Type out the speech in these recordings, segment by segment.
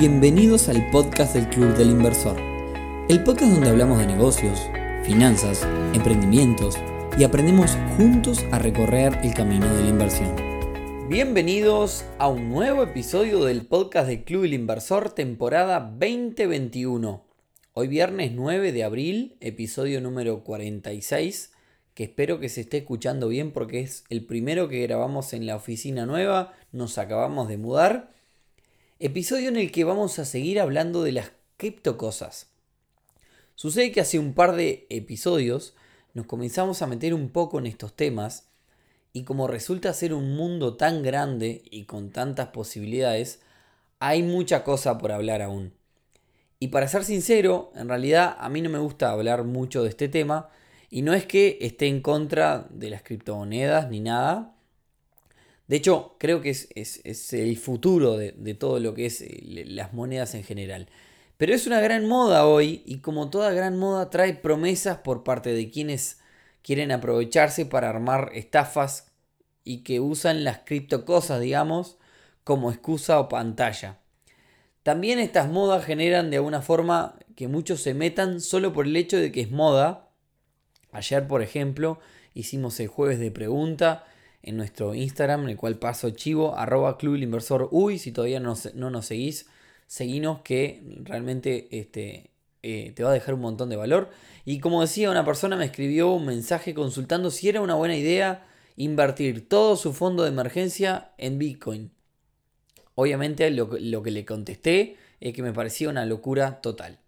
Bienvenidos al podcast del Club del Inversor, el podcast donde hablamos de negocios, finanzas, emprendimientos y aprendemos juntos a recorrer el camino de la inversión. Bienvenidos a un nuevo episodio del podcast del Club del Inversor temporada 2021. Hoy viernes 9 de abril, episodio número 46, que espero que se esté escuchando bien porque es el primero que grabamos en la oficina nueva, nos acabamos de mudar episodio en el que vamos a seguir hablando de las criptocosas. Sucede que hace un par de episodios nos comenzamos a meter un poco en estos temas y como resulta ser un mundo tan grande y con tantas posibilidades, hay mucha cosa por hablar aún. Y para ser sincero, en realidad a mí no me gusta hablar mucho de este tema y no es que esté en contra de las criptomonedas ni nada, de hecho, creo que es, el futuro de, todo lo que es eh, las monedas en general. Pero es una gran moda hoy y como toda gran moda trae promesas por parte de quienes quieren aprovecharse para armar estafas y que usan las criptocosas, digamos, como excusa o pantalla. También estas modas generan de alguna forma que muchos se metan solo por el hecho de que es moda. Ayer, por ejemplo, hicimos el jueves de pregunta en nuestro Instagram, en el cual paso chivo, arroba Club Inversor Uy. Si todavía no, no, nos seguís, seguinos que realmente este, eh, te va a dejar un montón de valor. Y como decía, una persona me escribió un mensaje consultando si era una buena idea invertir todo su fondo de emergencia en Bitcoin. Obviamente lo, lo que le contesté es que me parecía una locura total.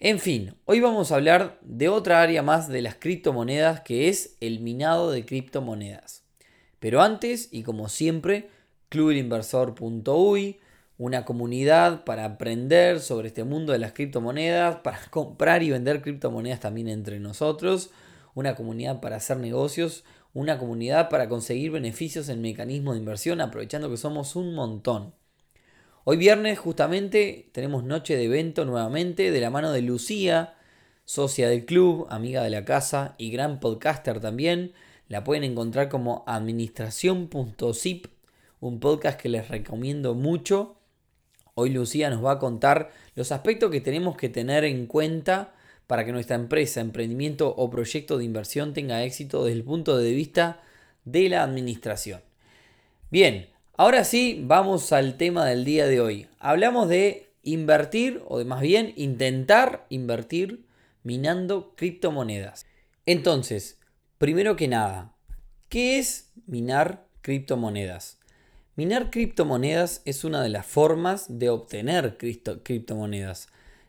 En fin, hoy vamos a hablar de otra área más de las criptomonedas que es el minado de criptomonedas. Pero antes, y como siempre, clubelinversor.uy, una comunidad para aprender sobre este mundo de las criptomonedas, para comprar y vender criptomonedas también entre nosotros, una comunidad para hacer negocios, una comunidad para conseguir beneficios en mecanismos de inversión, aprovechando que somos un montón. Hoy viernes justamente tenemos noche de evento nuevamente de la mano de Lucía, socia del club, amiga de la casa y gran podcaster también. La pueden encontrar como administración.zip, un podcast que les recomiendo mucho. Hoy Lucía nos va a contar los aspectos que tenemos que tener en cuenta para que nuestra empresa, emprendimiento o proyecto de inversión tenga éxito desde el punto de vista de la administración. Bien, ahora sí vamos al tema del día de hoy. Hablamos de invertir o de más bien intentar invertir minando criptomonedas. Entonces, Primero que nada, ¿qué es minar criptomonedas? Minar criptomonedas es una de las formas de obtener criptomonedas.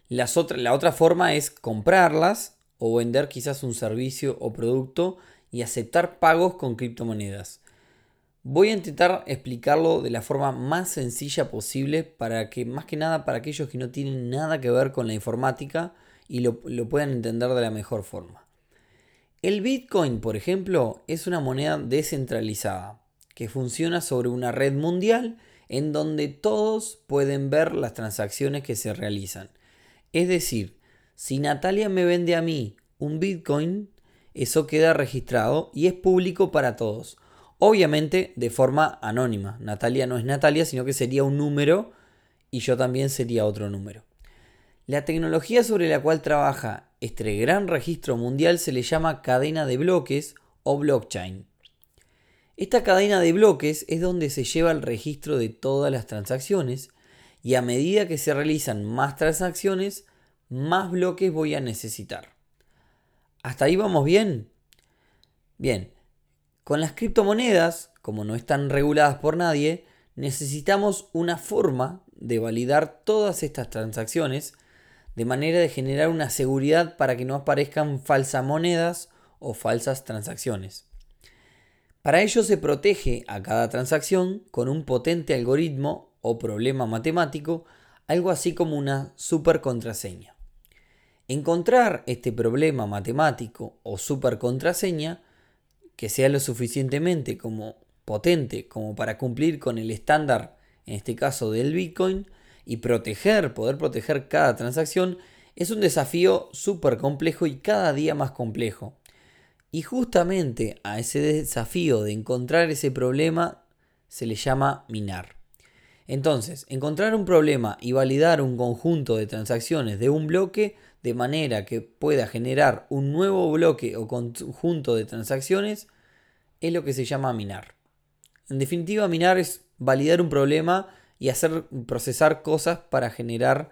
la otra forma es comprarlas o vender quizás un servicio o producto y aceptar pagos con criptomonedas. Voy a intentar explicarlo de la forma más sencilla posible para que, más que nada, para aquellos que no tienen nada que ver con la informática y lo puedan entender de la mejor forma. El Bitcoin, por ejemplo, es una moneda descentralizada que funciona sobre una red mundial en donde todos pueden ver las transacciones que se realizan. Es decir, si Natalia me vende a mí un Bitcoin, eso queda registrado y es público para todos. Obviamente de forma anónima. Natalia no es Natalia, sino que sería un número y yo también sería otro número. La tecnología sobre la cual trabaja este gran registro mundial se le llama cadena de bloques o blockchain. Esta cadena de bloques es donde se lleva el registro de todas las transacciones y a medida que se realizan más transacciones, más bloques voy a necesitar. ¿Hasta ahí vamos bien? Bien, con las criptomonedas, como no están reguladas por nadie, necesitamos una forma de validar todas estas transacciones de manera de generar una seguridad para que no aparezcan falsas monedas o falsas transacciones. Para ello se protege a cada transacción con un potente algoritmo o problema matemático, algo así como una super contraseña. Encontrar este problema matemático o super contraseña que sea lo suficientemente como potente como para cumplir con el estándar, en este caso del Bitcoin, y proteger, poder proteger cada transacción es un desafío súper complejo y cada día más complejo. Y justamente a ese desafío de encontrar ese problema se le llama minar. Entonces, encontrar un problema y validar un conjunto de transacciones de un bloque de manera que pueda generar un nuevo bloque o conjunto de transacciones es lo que se llama minar. En definitiva, minar es validar un problema y hacer procesar cosas para generar,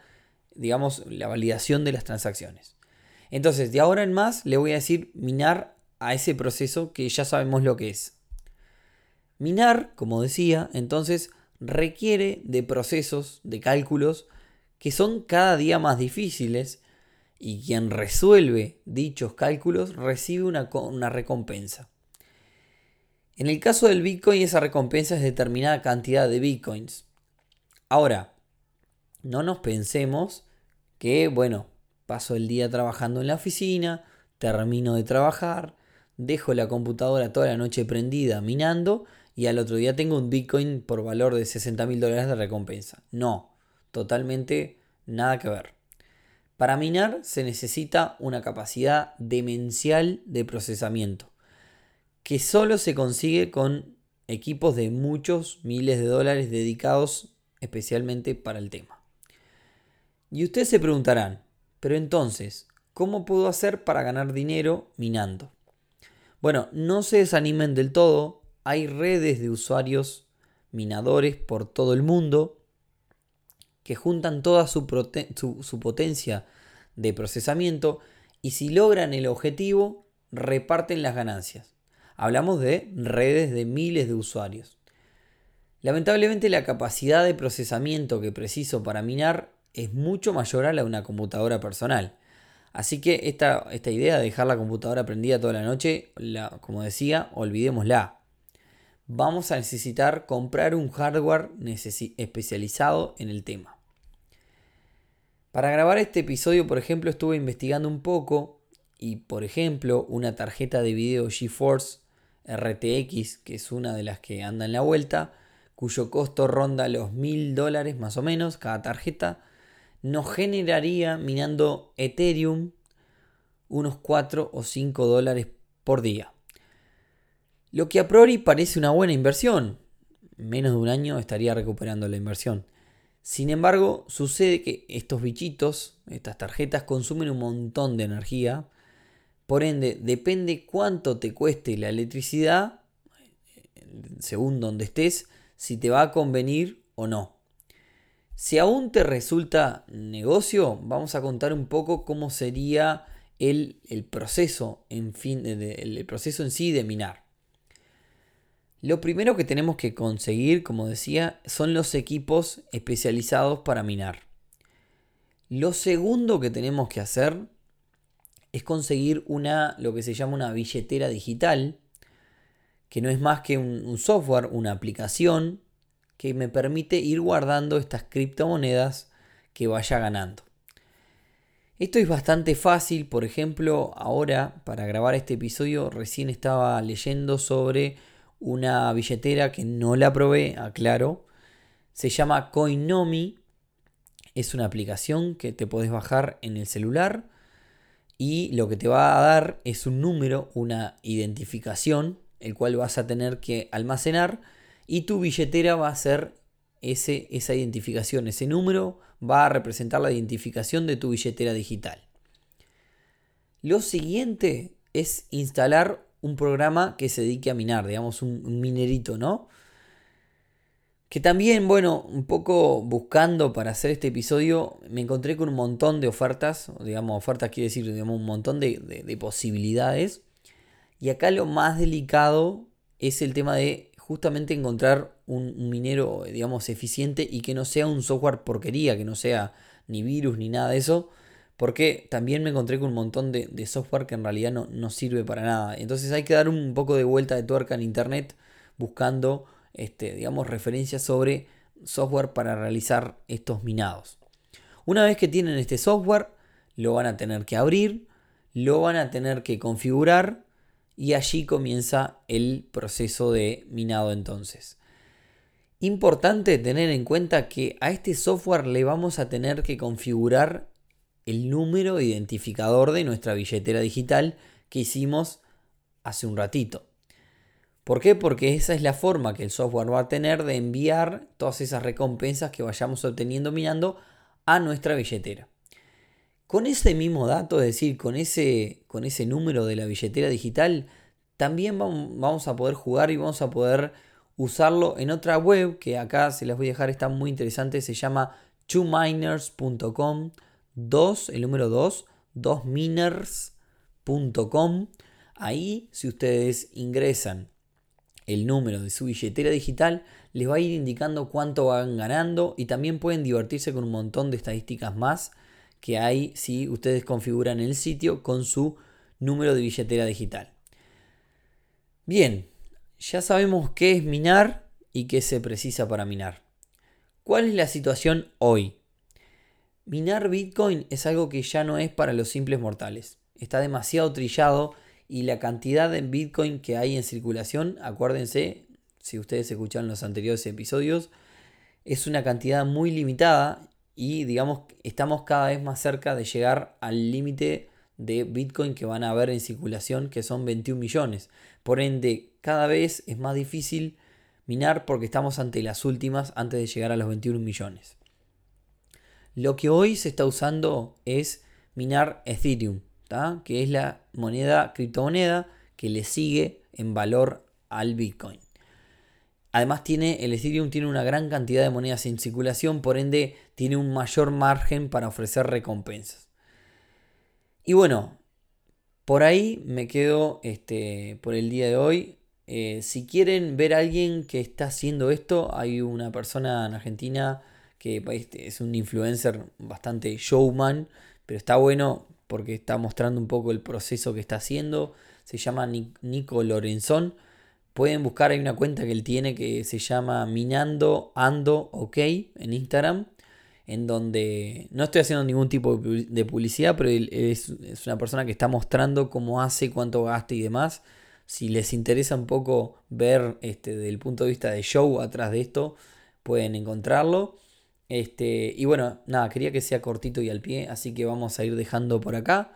digamos, la validación de las transacciones. Entonces, de ahora en más le voy a decir minar a ese proceso que ya sabemos lo que es. Minar, como decía, entonces requiere de procesos, de cálculos, que son cada día más difíciles y quien resuelve dichos cálculos recibe una, una, recompensa. En el caso del Bitcoin esa recompensa es determinada cantidad de Bitcoins. Ahora, no nos pensemos que, bueno, paso el día trabajando en la oficina, termino de trabajar, dejo la computadora toda la noche prendida minando y al otro día tengo un Bitcoin por valor de 60 mil dólares de recompensa. No, totalmente nada que ver. Para minar se necesita una capacidad demencial de procesamiento, que solo se consigue con equipos de muchos miles de dólares dedicados especialmente para el tema. Y ustedes se preguntarán, pero entonces, ¿cómo puedo hacer para ganar dinero minando? Bueno, no se desanimen del todo, hay redes de usuarios minadores por todo el mundo que juntan toda su, potencia de procesamiento y si logran el objetivo, reparten las ganancias. Hablamos de redes de miles de usuarios. Lamentablemente la capacidad de procesamiento que preciso para minar es mucho mayor a la de una computadora personal. Así que esta, esta idea de dejar la computadora prendida toda la noche, como decía, olvidémosla vamos a necesitar comprar un hardware especializado en el tema. Para grabar este episodio, por ejemplo, estuve investigando un poco y, por ejemplo, una tarjeta de video GeForce RTX, que es una de las que anda en la vuelta, cuyo costo ronda los mil dólares más o menos cada tarjeta, nos generaría minando Ethereum unos 4 o 5 dólares por día. Lo que a priori parece una buena inversión. Menos de un año estaría recuperando la inversión. Sin embargo, sucede que estos bichitos, estas tarjetas, consumen un montón de energía. Por ende, depende cuánto te cueste la electricidad, según donde estés, si te va a convenir o no. Si aún te resulta negocio, vamos a contar un poco cómo sería el, proceso, en fin, el proceso en sí de minar. Lo primero que tenemos que conseguir, como decía, son los equipos especializados para minar. Lo segundo que tenemos que hacer es conseguir una, lo que se llama una billetera digital, que no es más que un, software, una aplicación que me permite ir guardando estas criptomonedas que vaya ganando. Esto es bastante fácil, por ejemplo, ahora para grabar este episodio recién estaba leyendo sobre una billetera que no la probé, aclaro. Se llama Coinomi. Es una aplicación que te podés bajar en el celular y lo que te va a dar es un número, una identificación, el cual vas a tener que almacenar y tu billetera va a ser ese, esa identificación, ese número va a representar la identificación de tu billetera digital. Lo siguiente es instalar un programa que se dedique a minar, digamos, un, minerito, ¿no? Que también, bueno, un poco buscando para hacer este episodio, me encontré con un montón de ofertas, digamos, ofertas quiere decir, digamos, un montón de, posibilidades. Y acá lo más delicado es el tema de justamente encontrar un, minero, digamos, eficiente y que no sea un software porquería, que no sea ni virus ni nada de eso, porque también me encontré con un montón de, software que en realidad no, no, sirve para nada. Entonces hay que dar un poco de vuelta de tuerca en internet buscando, este, digamos, referencias sobre software para realizar estos minados. Una vez que tienen este software, lo van a tener que abrir, lo van a tener que configurar y allí comienza el proceso de minado entonces. Importante tener en cuenta que a este software le vamos a tener que configurar el número identificador de nuestra billetera digital que hicimos hace un ratito. ¿Por qué? Porque esa es la forma que el software va a tener de enviar todas esas recompensas que vayamos obteniendo minando a nuestra billetera. Con ese mismo dato, es decir, con ese, con ese número de la billetera digital, también vamos a poder jugar y vamos a poder usarlo en otra web que acá se las voy a dejar, está muy interesante, se llama twominers.com 2, el número 2, 2miners.com. Ahí, si ustedes ingresan el número de su billetera digital, les va a ir indicando cuánto van ganando y también pueden divertirse con un montón de estadísticas más que hay si ustedes configuran el sitio con su número de billetera digital. Bien, ya sabemos qué es minar y qué se precisa para minar. ¿Cuál es la situación hoy? Minar Bitcoin es algo que ya no es para los simples mortales. Está demasiado trillado y la cantidad de Bitcoin que hay en circulación, acuérdense, si ustedes escucharon los anteriores episodios, es una cantidad muy limitada y digamos estamos cada vez más cerca de llegar al límite de Bitcoin que van a haber en circulación, que son 21 millones. Por ende, cada vez es más difícil minar porque estamos ante las últimas antes de llegar a los 21 millones. Lo que hoy se está usando es minar Ethereum, que es la moneda, criptomoneda que le sigue en valor al Bitcoin. Además tiene, el Ethereum tiene una gran cantidad de monedas en circulación, por ende tiene un mayor margen para ofrecer recompensas. Y bueno, por ahí me quedo este, por el día de hoy. Eh, si quieren ver a alguien que está haciendo esto, hay una persona en Argentina que este, es un influencer bastante showman, pero está bueno porque está mostrando un poco el proceso que está haciendo. Se llama Nico Lorenzón Pueden buscar, hay una cuenta que él tiene que se llama Minando Ando OK en Instagram, en donde no estoy haciendo ningún tipo de publicidad, pero él es, una persona que está mostrando cómo hace, cuánto gasta y demás. Si les interesa un poco ver este, desde el punto de vista de show atrás de esto, pueden encontrarlo. Este, y bueno, nada, quería que sea cortito y al pie, así que vamos a ir dejando por acá.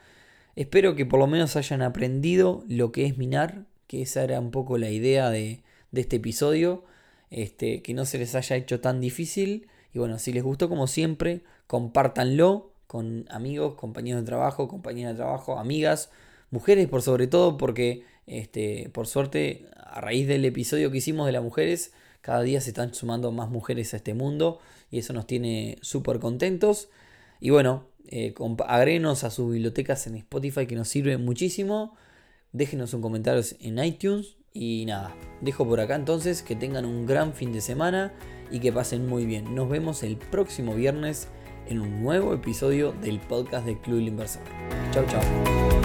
Espero que por lo menos hayan aprendido lo que es minar, que esa era un poco la idea de, este episodio, este, que no se les haya hecho tan difícil. Y bueno, si les gustó como siempre, compártanlo con amigos, compañeros de trabajo, compañeras de trabajo, amigas, mujeres por sobre todo, porque este, por suerte, a raíz del episodio que hicimos de las mujeres, cada día se están sumando más mujeres a este mundo y eso nos tiene súper contentos. Y bueno, eh, a sus bibliotecas en Spotify que nos sirve muchísimo. Déjenos un comentario en iTunes. Y nada, dejo por acá entonces que tengan un gran fin de semana y que pasen muy bien. Nos vemos el próximo viernes en un nuevo episodio del podcast de Club Inversor. Chau, chau.